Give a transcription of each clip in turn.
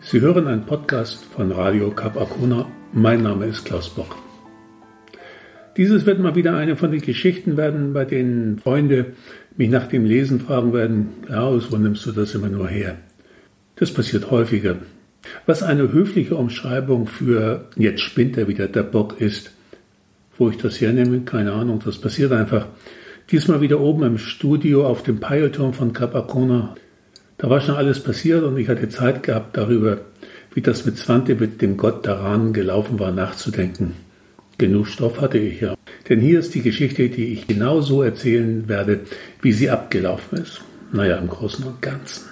Sie hören einen Podcast von Radio Cap Arcona. Mein Name ist Klaus Bock. Dieses wird mal wieder eine von den Geschichten werden, bei denen Freunde mich nach dem Lesen fragen werden, Klaus, wo nimmst du das immer nur her? Das passiert häufiger. Was eine höfliche Umschreibung für jetzt spinnt er wieder der Bock ist. Wo ich das hernehme, keine Ahnung, das passiert einfach. Diesmal wieder oben im Studio auf dem Peilturm von Cap Arcona. Da war schon alles passiert und ich hatte Zeit gehabt, darüber, wie das mit Svante, mit dem Gott Rahnen gelaufen war, nachzudenken. Genug Stoff hatte ich ja. Denn hier ist die Geschichte, die ich genau so erzählen werde, wie sie abgelaufen ist. Naja, im Großen und Ganzen.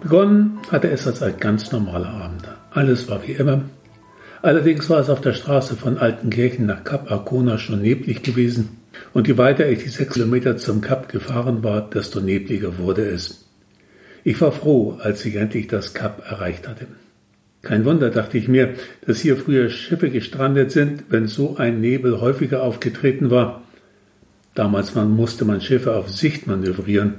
Begonnen hatte es als ein ganz normaler Abend. Alles war wie immer. Allerdings war es auf der Straße von Altenkirchen nach Kap Arkona schon neblig gewesen, und je weiter ich die sechs Kilometer zum Kap gefahren war, desto nebliger wurde es. Ich war froh, als ich endlich das Kap erreicht hatte. Kein Wunder, dachte ich mir, dass hier früher Schiffe gestrandet sind, wenn so ein Nebel häufiger aufgetreten war. Damals musste man Schiffe auf Sicht manövrieren,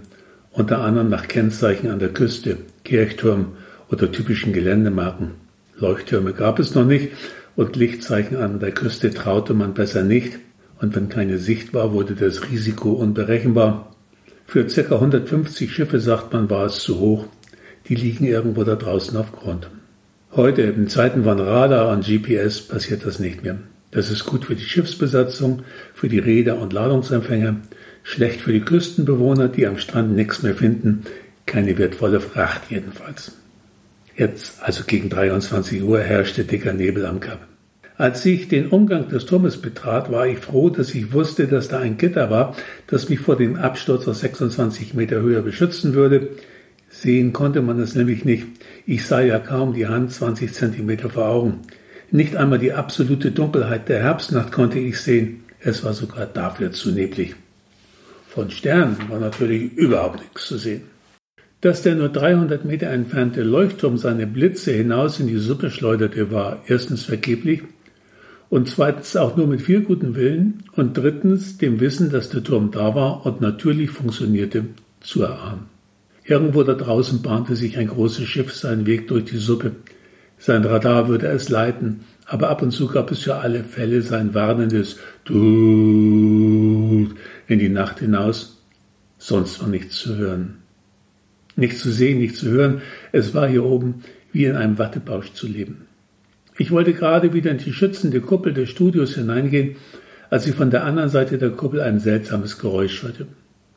unter anderem nach Kennzeichen an der Küste, Kirchturm oder typischen Geländemarken. Leuchttürme gab es noch nicht und Lichtzeichen an der Küste traute man besser nicht, und wenn keine Sicht war, wurde das Risiko unberechenbar. Für ca. 150 Schiffe, sagt man, war es zu hoch. Die liegen irgendwo da draußen auf Grund. Heute, in Zeiten von Radar und GPS, passiert das nicht mehr. Das ist gut für die Schiffsbesatzung, für die Räder und Ladungsempfänger, schlecht für die Küstenbewohner, die am Strand nichts mehr finden, keine wertvolle Fracht jedenfalls. Jetzt, also gegen 23 Uhr, herrschte dicker Nebel am Kap. Als ich den Umgang des Turmes betrat, war ich froh, dass ich wusste, dass da ein Gitter war, das mich vor dem Absturz aus 26 Meter Höhe beschützen würde. Sehen konnte man es nämlich nicht. Ich sah ja kaum die Hand 20 Zentimeter vor Augen. Nicht einmal die absolute Dunkelheit der Herbstnacht konnte ich sehen. Es war sogar dafür zu neblig. Von Sternen war natürlich überhaupt nichts zu sehen. Dass der nur 300 Meter entfernte Leuchtturm seine Blitze hinaus in die Suppe schleuderte, war erstens vergeblich und zweitens auch nur mit viel guten Willen und drittens dem Wissen, dass der Turm da war und natürlich funktionierte, zu erahnen. Irgendwo da draußen bahnte sich ein großes Schiff seinen Weg durch die Suppe. Sein Radar würde es leiten, aber ab und zu gab es für alle Fälle sein warnendes Tut in die Nacht hinaus. Sonst war nichts zu hören. Nicht zu sehen, nicht zu hören. Es war hier oben wie in einem Wattebausch zu leben. Ich wollte gerade wieder in die schützende Kuppel des Studios hineingehen, als ich von der anderen Seite der Kuppel ein seltsames Geräusch hörte.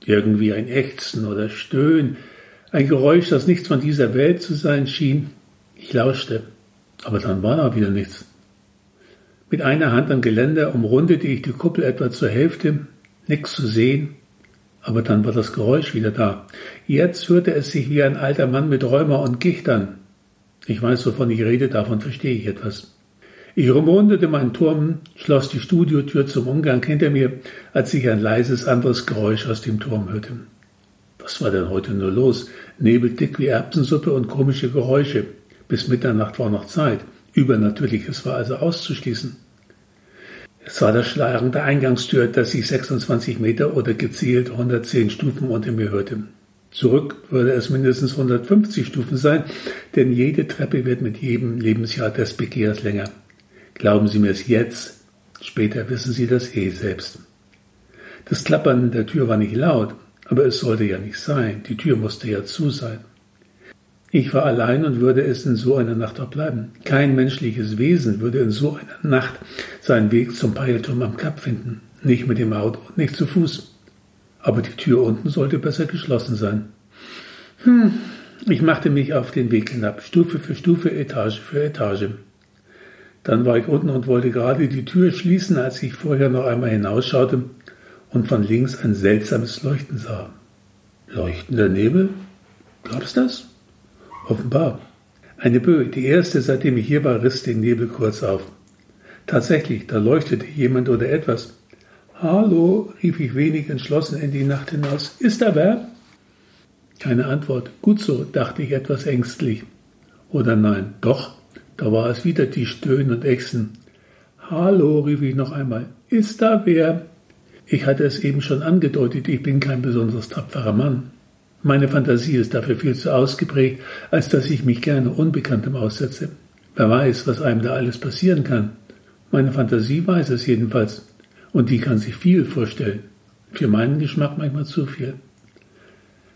Irgendwie ein Ächzen oder Stöhnen, ein Geräusch, das nichts von dieser Welt zu sein schien. Ich lauschte, aber dann war da wieder nichts. Mit einer Hand am Geländer umrundete ich die Kuppel etwa zur Hälfte, nichts zu sehen, aber dann war das Geräusch wieder da. Jetzt hörte es sich wie ein alter Mann mit Rheuma und Gicht an. Ich weiß, wovon ich rede, davon verstehe ich etwas. Ich umrundete meinen Turm, schloss die Studiotür zum Umgang hinter mir, als ich ein leises anderes Geräusch aus dem Turm hörte. Was war denn heute nur los? Nebeldick wie Erbsensuppe und komische Geräusche. Bis Mitternacht war noch Zeit. Übernatürliches war also auszuschließen. Es war das Schlagen der Eingangstür, das ich 26 Meter oder gezielt 110 Stufen unter mir hörte. Zurück würde es mindestens 150 Stufen sein, denn jede Treppe wird mit jedem Lebensjahr des Begehrs länger. Glauben Sie mir es jetzt, später wissen Sie das eh selbst. Das Klappern der Tür war nicht laut, aber es sollte ja nicht sein, die Tür musste ja zu sein. Ich war allein und würde es in so einer Nacht auch bleiben. Kein menschliches Wesen würde in so einer Nacht seinen Weg zum Peilturm am Kap finden. Nicht mit dem Auto und nicht zu Fuß. Aber die Tür unten sollte besser geschlossen sein. Hm, ich machte mich auf den Weg hinab, Stufe für Stufe, Etage für Etage. Dann war ich unten und wollte gerade die Tür schließen, als ich vorher noch einmal hinausschaute und von links ein seltsames Leuchten sah. Leuchtender Nebel? Gab's das? Offenbar. Eine Böe, die erste, seitdem ich hier war, riss den Nebel kurz auf. Tatsächlich, da leuchtete jemand oder etwas. Hallo, rief ich wenig entschlossen in die Nacht hinaus. Ist da wer? Keine Antwort. Gut so, dachte ich etwas ängstlich. Oder nein, doch, da war es wieder die Stöhnen und Ächzen. Hallo, rief ich noch einmal. Ist da wer? Ich hatte es eben schon angedeutet, ich bin kein besonders tapferer Mann. Meine Fantasie ist dafür viel zu ausgeprägt, als dass ich mich gerne Unbekanntem aussetze. Wer weiß, was einem da alles passieren kann. Meine Fantasie weiß es jedenfalls. Und die kann sich viel vorstellen. Für meinen Geschmack manchmal zu viel.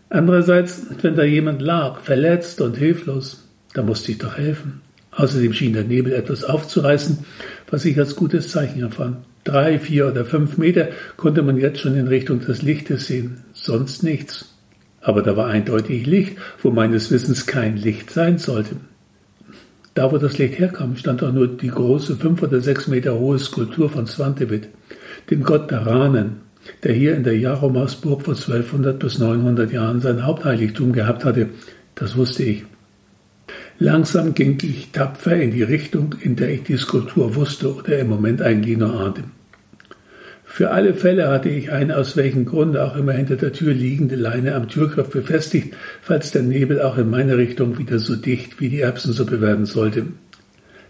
Andererseits, wenn da jemand lag, verletzt und hilflos, da musste ich doch helfen. Außerdem schien der Nebel etwas aufzureißen, was ich als gutes Zeichen empfand. Drei, vier oder fünf Meter konnte man jetzt schon in Richtung des Lichtes sehen, sonst nichts. Aber da war eindeutig Licht, wo meines Wissens kein Licht sein sollte. Da, wo das Licht herkam, stand auch nur die große fünf oder sechs Meter hohe Skulptur von Swantevit, dem Gott der Ranen, der hier in der Jaromarsburg vor 1200 bis 900 Jahren sein Hauptheiligtum gehabt hatte. Das wusste ich. Langsam ging ich tapfer in die Richtung, in der ich die Skulptur wusste oder im Moment eigentlich nur ahnte. Für alle Fälle hatte ich eine aus welchem Grunde auch immer hinter der Tür liegende Leine am Türgriff befestigt, falls der Nebel auch in meine Richtung wieder so dicht wie die Erbsensuppe werden sollte.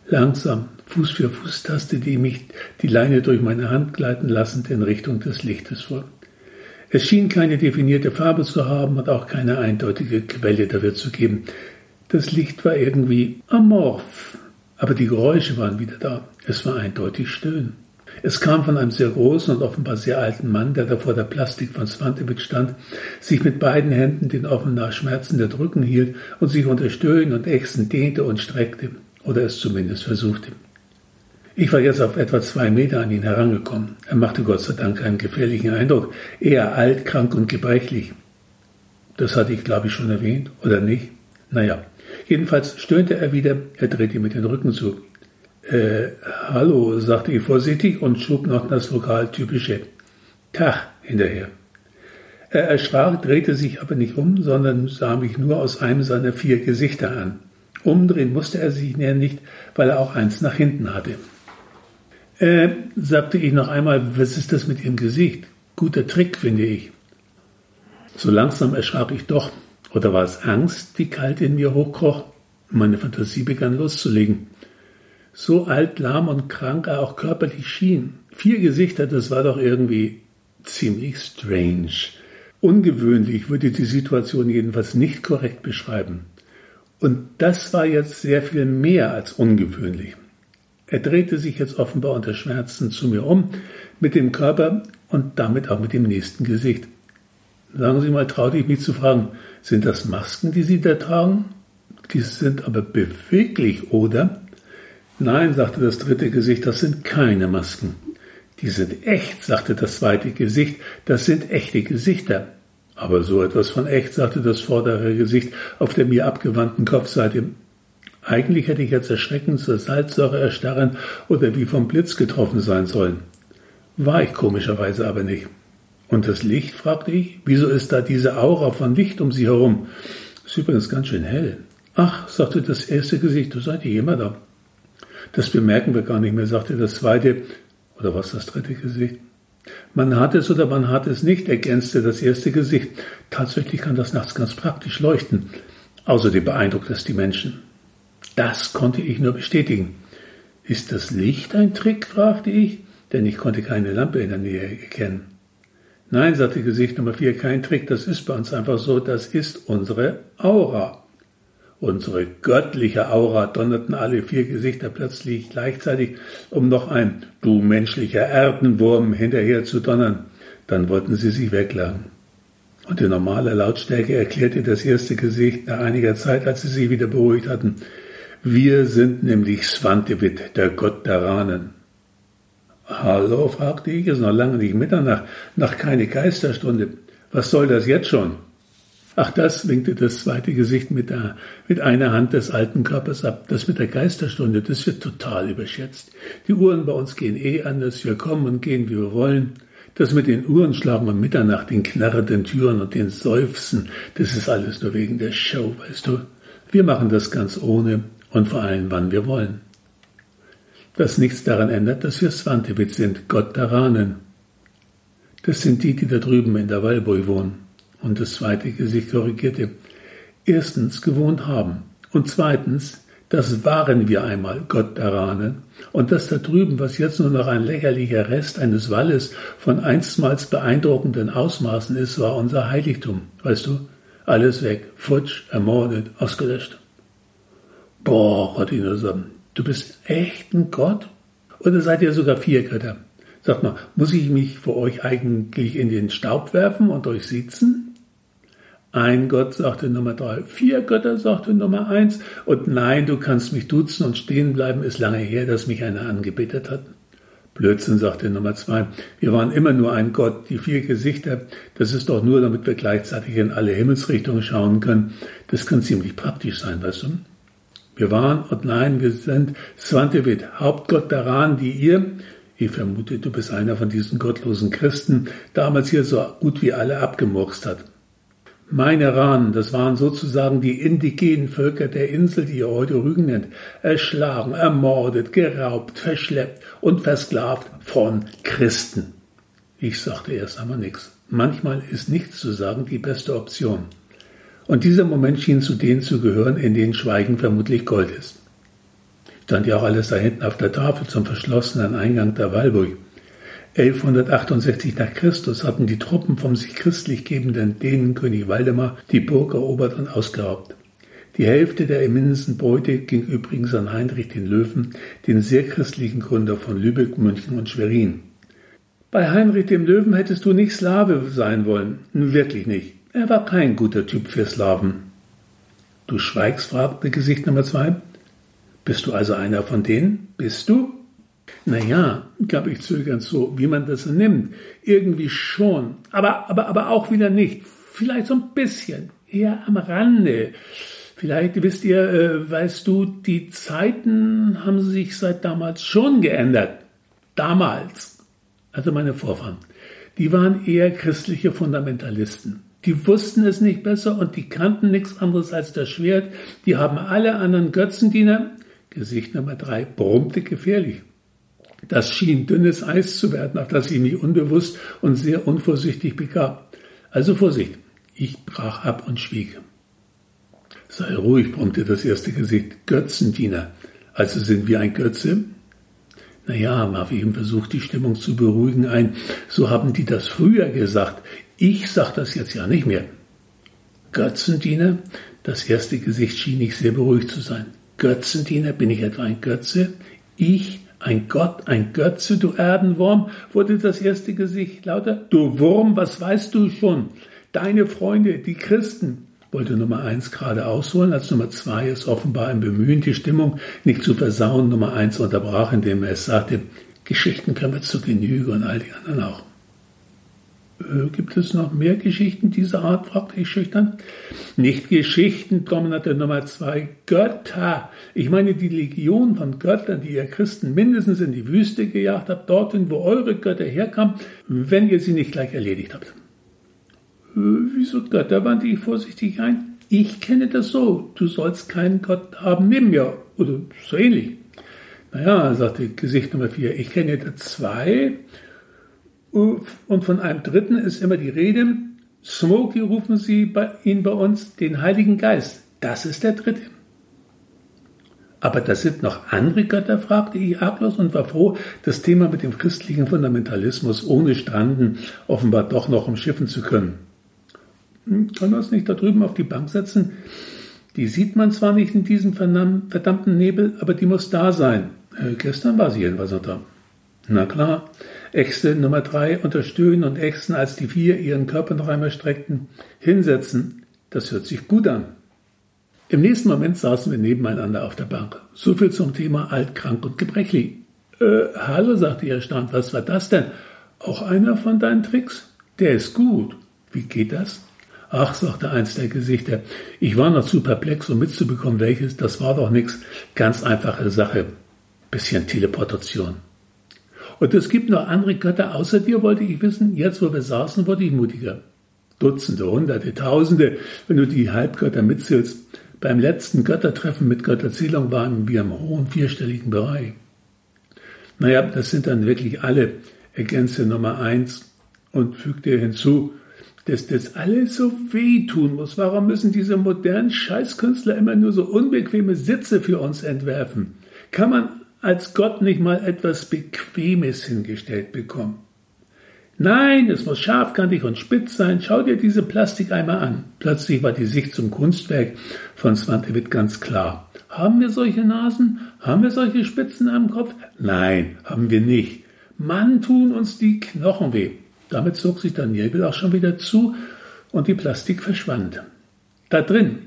Langsam, Fuß für Fuß tastete ich mich die Leine durch meine Hand gleiten lassend in Richtung des Lichtes vor. Es schien keine definierte Farbe zu haben und auch keine eindeutige Quelle dafür zu geben. Das Licht war irgendwie amorph, aber die Geräusche waren wieder da. Es war eindeutig Stöhnen. Es kam von einem sehr großen und offenbar sehr alten Mann, der da vor der Plastik von Swantewitz stand, sich mit beiden Händen den offenbar schmerzenden Rücken hielt und sich unter Stöhnen und Ächzen dehnte und streckte, oder es zumindest versuchte. Ich war jetzt auf etwa zwei Meter an ihn herangekommen. Er machte Gott sei Dank einen gefährlichen Eindruck, eher alt, krank und gebrechlich. Das hatte ich, glaube ich, schon erwähnt, oder nicht? Naja, Jedenfalls stöhnte er wieder, er drehte mit den Rücken zu. Äh, hallo, sagte ich vorsichtig und schob noch das lokaltypische Tag hinterher. Er erschrak, drehte sich aber nicht um, sondern sah mich nur aus einem seiner vier Gesichter an. Umdrehen musste er sich näher nicht, weil er auch eins nach hinten hatte. Äh, sagte ich noch einmal, was ist das mit Ihrem Gesicht? Guter Trick, finde ich. So langsam erschrak ich doch, oder war es Angst, die kalt in mir hochkroch? Meine Fantasie begann loszulegen. So alt, lahm und krank er auch körperlich schien. Vier Gesichter, das war doch irgendwie ziemlich strange. Ungewöhnlich würde die Situation jedenfalls nicht korrekt beschreiben. Und das war jetzt sehr viel mehr als ungewöhnlich. Er drehte sich jetzt offenbar unter Schmerzen zu mir um, mit dem Körper und damit auch mit dem nächsten Gesicht. Sagen Sie mal, traute ich mich zu fragen, sind das Masken, die Sie da tragen? Die sind aber beweglich, oder? Nein, sagte das dritte Gesicht, das sind keine Masken. Die sind echt, sagte das zweite Gesicht, das sind echte Gesichter. Aber so etwas von echt, sagte das vordere Gesicht auf der mir abgewandten Kopfseite. Eigentlich hätte ich jetzt erschreckend zur Salzsäure erstarren oder wie vom Blitz getroffen sein sollen. War ich komischerweise aber nicht. Und das Licht, fragte ich, wieso ist da diese Aura von Licht um sie herum? Ist übrigens ganz schön hell. Ach, sagte das erste Gesicht, du seid ihr immer da. Das bemerken wir gar nicht mehr, sagte das zweite, oder was das dritte Gesicht. Man hat es oder man hat es nicht, ergänzte das erste Gesicht. Tatsächlich kann das nachts ganz praktisch leuchten. Außerdem beeindruckt es die Menschen. Das konnte ich nur bestätigen. Ist das Licht ein Trick? fragte ich, denn ich konnte keine Lampe in der Nähe erkennen. Nein, sagte Gesicht Nummer vier, kein Trick, das ist bei uns einfach so, das ist unsere Aura. Unsere göttliche Aura donnerten alle vier Gesichter plötzlich gleichzeitig, um noch ein Du menschlicher Erdenwurm hinterher zu donnern. Dann wollten sie sich weglagen. Und in normaler Lautstärke erklärte das erste Gesicht nach einiger Zeit, als sie sich wieder beruhigt hatten, wir sind nämlich Svantevit, der Gott der Ranen. Hallo, fragte ich, es ist noch lange nicht Mitternacht, noch keine Geisterstunde. Was soll das jetzt schon? Ach, das winkte das zweite Gesicht mit, der, mit einer Hand des alten Körpers ab. Das mit der Geisterstunde, das wird total überschätzt. Die Uhren bei uns gehen eh anders, wir kommen und gehen, wie wir wollen. Das mit den Uhren schlagen um Mitternacht, den knarrenden Türen und den Seufzen, das ist alles nur wegen der Show, weißt du. Wir machen das ganz ohne und vor allem, wann wir wollen das nichts daran ändert, dass wir Svantevit sind, Gott der Ranen. Das sind die, die da drüben in der Walboi wohnen. Und das zweite Gesicht korrigierte. Erstens gewohnt haben und zweitens Das waren wir einmal, Gott Darane. Und das da drüben, was jetzt nur noch ein lächerlicher Rest eines Walles von einstmals beeindruckenden Ausmaßen ist, war unser Heiligtum. Weißt du? Alles weg, futsch, ermordet, ausgelöscht. Boah, Rodino, du bist echt ein Gott? Oder seid ihr sogar vier Götter? Sag mal, muss ich mich für euch eigentlich in den Staub werfen und euch sitzen? Ein Gott, sagte Nummer drei. Vier Götter, sagte Nummer eins. Und nein, du kannst mich duzen und stehen bleiben, ist lange her, dass mich einer angebetet hat. Blödsinn, sagte Nummer zwei. Wir waren immer nur ein Gott, die vier Gesichter, das ist doch nur, damit wir gleichzeitig in alle Himmelsrichtungen schauen können. Das kann ziemlich praktisch sein, weißt du? Wir waren und nein, wir sind Svantevit, Hauptgott daran, die ihr, ich vermute, du bist einer von diesen gottlosen Christen, damals hier so gut wie alle abgemurkst hat. Meine Ranen, das waren sozusagen die indigenen Völker der Insel, die ihr heute Rügen nennt, erschlagen, ermordet, geraubt, verschleppt und versklavt von Christen. Ich sagte erst einmal nichts. Manchmal ist nichts zu sagen die beste Option. Und dieser Moment schien zu denen zu gehören, in denen Schweigen vermutlich Gold ist. Stand ja auch alles da hinten auf der Tafel zum verschlossenen Eingang der Walburg. 1168 nach Christus hatten die Truppen vom sich christlich gebenden Dänenkönig Waldemar die Burg erobert und ausgeraubt. Die Hälfte der immensen Beute ging übrigens an Heinrich den Löwen, den sehr christlichen Gründer von Lübeck, München und Schwerin. Bei Heinrich dem Löwen hättest du nicht Slave sein wollen. Wirklich nicht. Er war kein guter Typ für Slaven. Du schweigst, fragte Gesicht Nummer zwei. Bist du also einer von denen? Bist du? Naja, gab ich zögernd so, wie man das nimmt. Irgendwie schon. Aber, aber, aber auch wieder nicht. Vielleicht so ein bisschen. Eher am Rande. Vielleicht wisst ihr, äh, weißt du, die Zeiten haben sich seit damals schon geändert. Damals. Also meine Vorfahren. Die waren eher christliche Fundamentalisten. Die wussten es nicht besser und die kannten nichts anderes als das Schwert. Die haben alle anderen Götzendiener. Gesicht Nummer drei brummte gefährlich. Das schien dünnes Eis zu werden, auf das ich mich unbewusst und sehr unvorsichtig begab. Also Vorsicht. Ich brach ab und schwieg. Sei ruhig, brummte das erste Gesicht. Götzendiener. Also sind wir ein Götze? Naja, warf ich ihm versucht, die Stimmung zu beruhigen ein. So haben die das früher gesagt. Ich sag das jetzt ja nicht mehr. Götzendiener? Das erste Gesicht schien nicht sehr beruhigt zu sein. Götzendiener? Bin ich etwa ein Götze? Ich ein Gott, ein Götze, du Erdenwurm, wurde das erste Gesicht lauter. Du Wurm, was weißt du schon? Deine Freunde, die Christen, wollte Nummer eins gerade ausholen, als Nummer zwei es offenbar im Bemühen, die Stimmung nicht zu versauen, Nummer eins unterbrach, indem er es sagte, Geschichten können wir zur Genüge und all die anderen auch. Äh, gibt es noch mehr Geschichten dieser Art? fragte ich schüchtern. Nicht Geschichten, dominante Nummer zwei, Götter. Ich meine die Legion von Göttern, die ihr Christen mindestens in die Wüste gejagt habt, dorthin, wo eure Götter herkamen, wenn ihr sie nicht gleich erledigt habt. Äh, wieso Götter? wandte ich vorsichtig ein. Ich kenne das so. Du sollst keinen Gott haben neben mir. Oder so ähnlich. Naja, sagte Gesicht Nummer vier, ich kenne da zwei und von einem dritten ist immer die Rede. Smokey rufen sie bei, ihn bei uns den Heiligen Geist. Das ist der dritte. Aber das sind noch andere Götter, fragte ich arglos und war froh, das Thema mit dem christlichen Fundamentalismus ohne Stranden offenbar doch noch umschiffen zu können. Hm, können wir uns nicht da drüben auf die Bank setzen? Die sieht man zwar nicht in diesem verdammten Nebel, aber die muss da sein. Äh, gestern war sie jedenfalls noch da. Na klar. Äxte Nummer drei unter Stöhnen und Ächzen, als die vier ihren Körper noch einmal streckten. Hinsetzen. Das hört sich gut an. Im nächsten Moment saßen wir nebeneinander auf der Bank. So viel zum Thema alt, krank und gebrechlich. Äh, hallo, sagte er erstaunt. Was war das denn? Auch einer von deinen Tricks? Der ist gut. Wie geht das? Ach, sagte eins der Gesichter, ich war noch zu perplex, um mitzubekommen, welches. Das war doch nix. Ganz einfache Sache. Bisschen Teleportation. Und es gibt noch andere Götter außer dir, wollte ich wissen. Jetzt, wo wir saßen, wurde ich mutiger. Dutzende, Hunderte, Tausende, wenn du die Halbgötter mitzählst. Beim letzten Göttertreffen mit Götterzählung waren wir im hohen vierstelligen Bereich. Naja, das sind dann wirklich alle, ergänze Nummer eins und fügte hinzu, dass das alles so wehtun muss. Warum müssen diese modernen Scheißkünstler immer nur so unbequeme Sitze für uns entwerfen? Kann man als Gott nicht mal etwas Bequemes hingestellt bekommen? Nein, es muss scharfkantig und spitz sein. Schau dir diese Plastik einmal an. Plötzlich war die Sicht zum Kunstwerk von Svante Witt ganz klar. Haben wir solche Nasen? Haben wir solche Spitzen am Kopf? Nein, haben wir nicht. Mann, tun uns die Knochen weh. Damit zog sich der Nebel auch schon wieder zu und die Plastik verschwand. Da drin,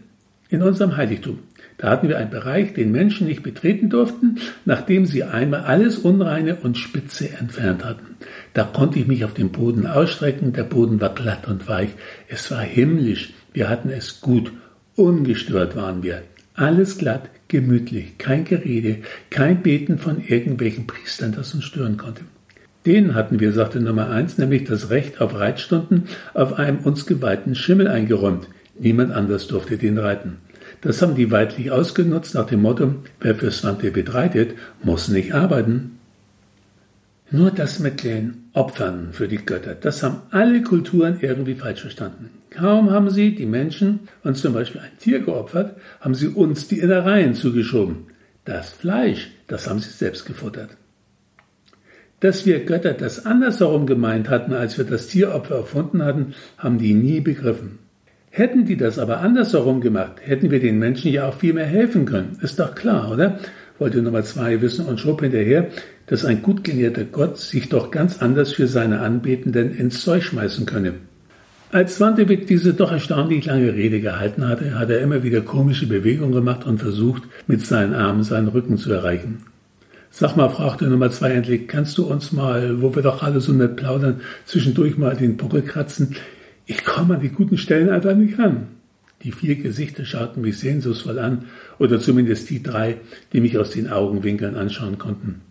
in unserem Heiligtum, da hatten wir einen Bereich, den Menschen nicht betreten durften, nachdem sie einmal alles Unreine und Spitze entfernt hatten. Da konnte ich mich auf dem Boden ausstrecken, der Boden war glatt und weich, es war himmlisch, wir hatten es gut, ungestört waren wir. Alles glatt, gemütlich, kein Gerede, kein Beten von irgendwelchen Priestern, das uns stören konnte. Denen hatten wir, sagte Nummer eins, nämlich das Recht auf Reitstunden auf einem uns geweihten Schimmel eingeräumt. Niemand anders durfte den reiten. Das haben die weitlich ausgenutzt nach dem Motto, wer für Svante reitet, muss nicht arbeiten. Nur das mit den Opfern für die Götter, das haben alle Kulturen irgendwie falsch verstanden. Kaum haben sie, die Menschen, uns zum Beispiel ein Tier geopfert, haben sie uns die Innereien zugeschoben. Das Fleisch, das haben sie selbst gefuttert. Dass wir Götter das andersherum gemeint hatten, als wir das Tieropfer erfunden hatten, haben die nie begriffen. Hätten die das aber andersherum gemacht, hätten wir den Menschen ja auch viel mehr helfen können. Ist doch klar, oder? Wollte Nummer zwei wissen und schob hinterher, dass ein gut gelehrter Gott sich doch ganz anders für seine Anbetenden ins Zeug schmeißen könne. Als Swantewit diese doch erstaunlich lange Rede gehalten hatte, hat er immer wieder komische Bewegungen gemacht und versucht, mit seinen Armen seinen Rücken zu erreichen. Sag mal, fragte Nummer zwei endlich, kannst du uns mal, wo wir doch alle so nett plaudern, zwischendurch mal den Buckel kratzen? Ich komme an die guten Stellen einfach nicht ran. Die vier Gesichter schauten mich sehnsuchtsvoll an, oder zumindest die drei, die mich aus den Augenwinkeln anschauen konnten.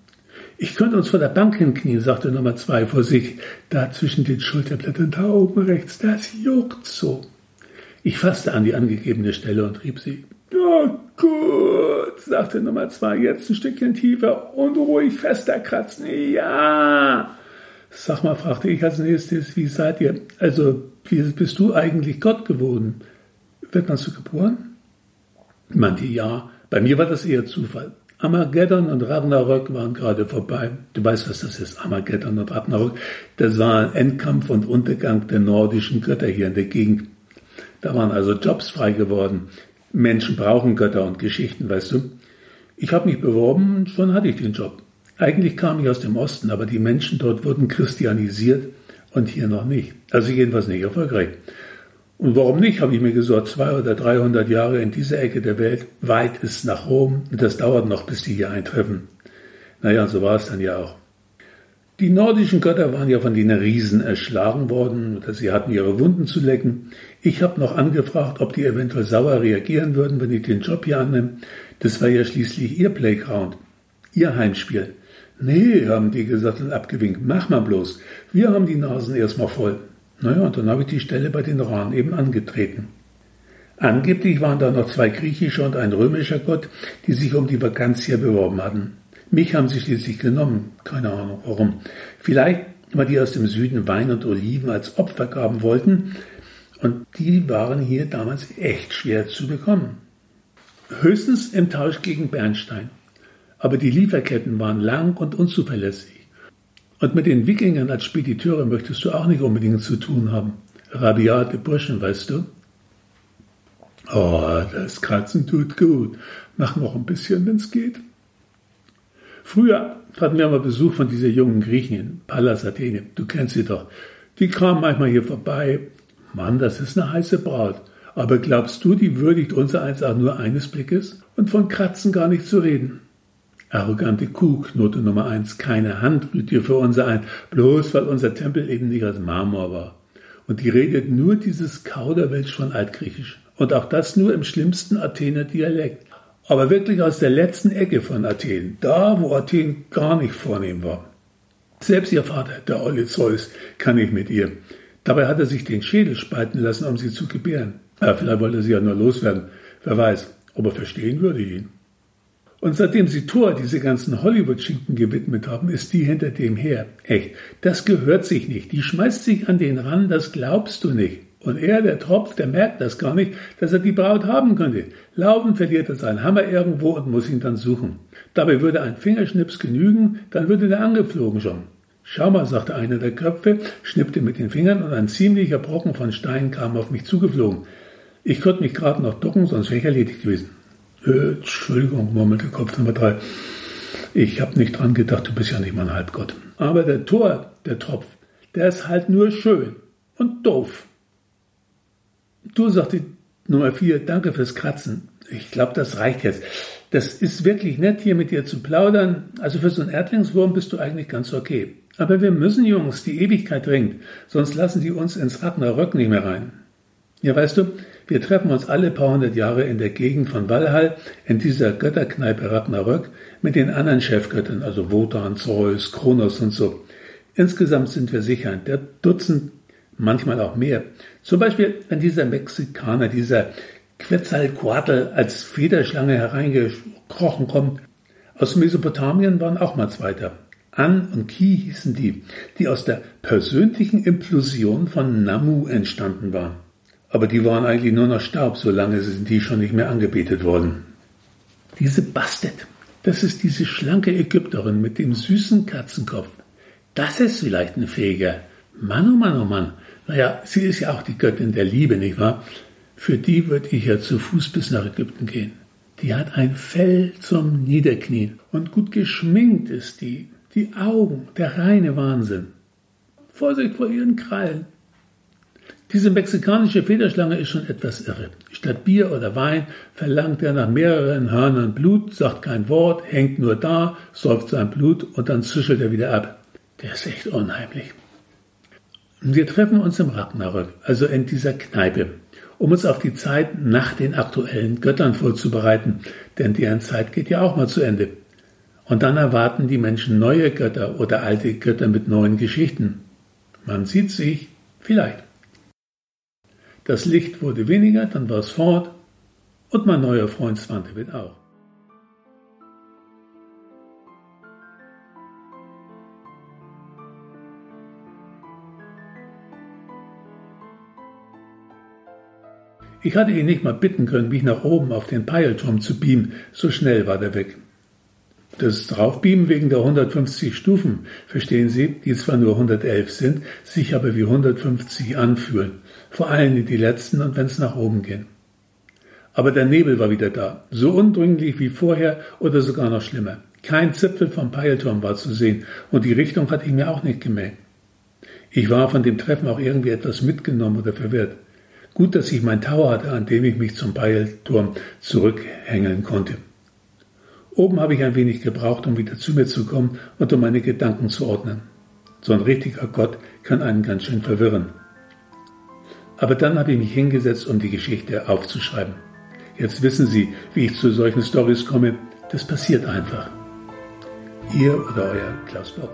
Ich könnte uns vor der Bank hinknien, sagte Nummer zwei vor sich, da zwischen den Schulterblättern da oben rechts, das juckt so. Ich fasste an die angegebene Stelle und rieb sie. Ja, gut, sagte Nummer zwei, jetzt ein Stückchen tiefer und ruhig fester kratzen. Ja. Sag mal, fragte ich als nächstes, wie seid ihr? Also, bist du eigentlich Gott geworden? Wird man so geboren? Meinte ja. Bei mir war das eher Zufall. Armageddon und Ragnarök waren gerade vorbei. Du weißt, was das ist, Armageddon und Ragnarök. Das war Endkampf und Untergang der nordischen Götter hier in der Gegend. Da waren also Jobs frei geworden. Menschen brauchen Götter und Geschichten, weißt du. Ich habe mich beworben und schon hatte ich den Job. Eigentlich kam ich aus dem Osten, aber die Menschen dort wurden christianisiert und hier noch nicht. Also jedenfalls nicht erfolgreich. Und warum nicht, habe ich mir gesagt, zwei oder dreihundert Jahre in dieser Ecke der Welt, weit ist nach Rom und das dauert noch, bis die hier eintreffen. Naja, so war es dann ja auch. Die nordischen Götter waren ja von den Riesen erschlagen worden, oder sie hatten ihre Wunden zu lecken. Ich habe noch angefragt, ob die eventuell sauer reagieren würden, wenn ich den Job hier annehme. Das war ja schließlich ihr Playground, ihr Heimspiel. Nee, haben die gesagt und abgewinkt. Mach mal bloß. Wir haben die Nasen erstmal voll. Naja, und dann habe ich die Stelle bei den Rahn eben angetreten. Angeblich waren da noch zwei griechische und ein römischer Gott, die sich um die Vakanz hier beworben hatten. Mich haben sie schließlich genommen. Keine Ahnung warum. Vielleicht, weil die aus dem Süden Wein und Oliven als Opfer gaben wollten. Und die waren hier damals echt schwer zu bekommen. Höchstens im Tausch gegen Bernstein. Aber die Lieferketten waren lang und unzuverlässig. Und mit den Wikingern als Spediteure möchtest du auch nicht unbedingt zu tun haben. Rabiate Burschen, weißt du? Oh, das Kratzen tut gut. Mach noch ein bisschen, wenn's geht. Früher hatten wir mal Besuch von dieser jungen Griechin, Pallas Athene. Du kennst sie doch. Die kam manchmal hier vorbei. Mann, das ist eine heiße Braut. Aber glaubst du, die würdigt unser eins auch nur eines Blickes? Und von Kratzen gar nicht zu reden. Arrogante Kuh, Knote Nummer eins. Keine Hand rührt dir für unser ein, bloß weil unser Tempel eben nicht aus Marmor war. Und die redet nur dieses Kauderwelsch von Altgriechisch. Und auch das nur im schlimmsten Athener Dialekt aber wirklich aus der letzten Ecke von Athen, da wo Athen gar nicht vornehm war. Selbst ihr Vater, der olle Zeus, kann nicht mit ihr. Dabei hat er sich den Schädel spalten lassen, um sie zu gebären. Ja, vielleicht wollte er sie ja nur loswerden. Wer weiß, ob er verstehen würde ihn. Und seitdem sie Thor diese ganzen Hollywood-Schinken gewidmet haben, ist die hinter dem her. Echt, das gehört sich nicht. Die schmeißt sich an den ran, das glaubst du nicht. Und er, der Tropf, der merkt das gar nicht, dass er die Braut haben könnte. Laufend verliert er seinen Hammer irgendwo und muss ihn dann suchen. Dabei würde ein Fingerschnips genügen, dann würde der angeflogen schon. Schau mal, sagte einer der Köpfe, schnippte mit den Fingern und ein ziemlicher Brocken von Stein kam auf mich zugeflogen. Ich konnte mich gerade noch ducken, sonst wäre ich erledigt gewesen. Äh, Entschuldigung, murmelte Kopf Nummer drei. Ich habe nicht dran gedacht, du bist ja nicht mal ein Halbgott. Aber der Tor, der Tropf, der ist halt nur schön und doof. Du, sagte Nummer vier, danke fürs Kratzen. Ich glaube, das reicht jetzt. Das ist wirklich nett, hier mit dir zu plaudern. Also für so einen Erdlingswurm bist du eigentlich ganz okay. Aber wir müssen, Jungs, die Ewigkeit dringt, sonst lassen die uns ins Ragnarök nicht mehr rein. Ja, weißt du, wir treffen uns alle paar hundert Jahre in der Gegend von Valhall in dieser Götterkneipe Ragnarök mit den anderen Chefgöttern, also Wotan, Zeus, Kronos und so. Insgesamt sind wir sicher der Dutzend, manchmal auch mehr. Zum Beispiel, wenn dieser Mexikaner, dieser Quetzalcoatl als Federschlange hereingekrochen kommt. Aus Mesopotamien waren auch mal Zweiter. An und Ki hießen die, die aus der persönlichen Implosion von Namu entstanden waren aber die waren eigentlich nur noch Staub, solange sind die schon nicht mehr angebetet worden. Diese Bastet, das ist diese schlanke Ägypterin mit dem süßen Katzenkopf. Das ist vielleicht ein fähiger. Mann, oh Mann, oh Mann. Naja, sie ist ja auch die Göttin der Liebe, nicht wahr? Für die würde ich ja zu Fuß bis nach Ägypten gehen. Die hat ein Fell zum Niederknien und gut geschminkt ist die. Die Augen, der reine Wahnsinn. Vorsicht vor ihren Krallen. Diese mexikanische Federschlange ist schon etwas irre. Statt Bier oder Wein verlangt er nach mehreren Hörnern Blut, sagt kein Wort, hängt nur da, säuft sein Blut und dann zischelt er wieder ab. Der ist echt unheimlich. Wir treffen uns im Ragnarök, also in dieser Kneipe, um uns auf die Zeit nach den aktuellen Göttern vorzubereiten, denn deren Zeit geht ja auch mal zu Ende. Und dann erwarten die Menschen neue Götter oder alte Götter mit neuen Geschichten. Man sieht sich vielleicht. Das Licht wurde weniger, dann war es fort und mein neuer Freund Svante wird auch. Ich hatte ihn nicht mal bitten können, mich nach oben auf den Peilturm zu beamen, so schnell war der weg. Das Draufbeamen wegen der 150 Stufen, verstehen Sie, die zwar nur 111 sind, sich aber wie 150 anfühlen. Vor allem die letzten und wenn es nach oben geht. Aber der Nebel war wieder da, so undringlich wie vorher oder sogar noch schlimmer. Kein Zipfel vom Peilturm war zu sehen und die Richtung hatte ich mir auch nicht gemerkt. Ich war von dem Treffen auch irgendwie etwas mitgenommen oder verwirrt. Gut, dass ich mein Tower hatte, an dem ich mich zum Peilturm zurückhängeln konnte. Oben habe ich ein wenig gebraucht, um wieder zu mir zu kommen und um meine Gedanken zu ordnen. So ein richtiger Gott kann einen ganz schön verwirren. Aber dann habe ich mich hingesetzt, um die Geschichte aufzuschreiben. Jetzt wissen Sie, wie ich zu solchen Stories komme. Das passiert einfach. Ihr oder euer Klaus Bock.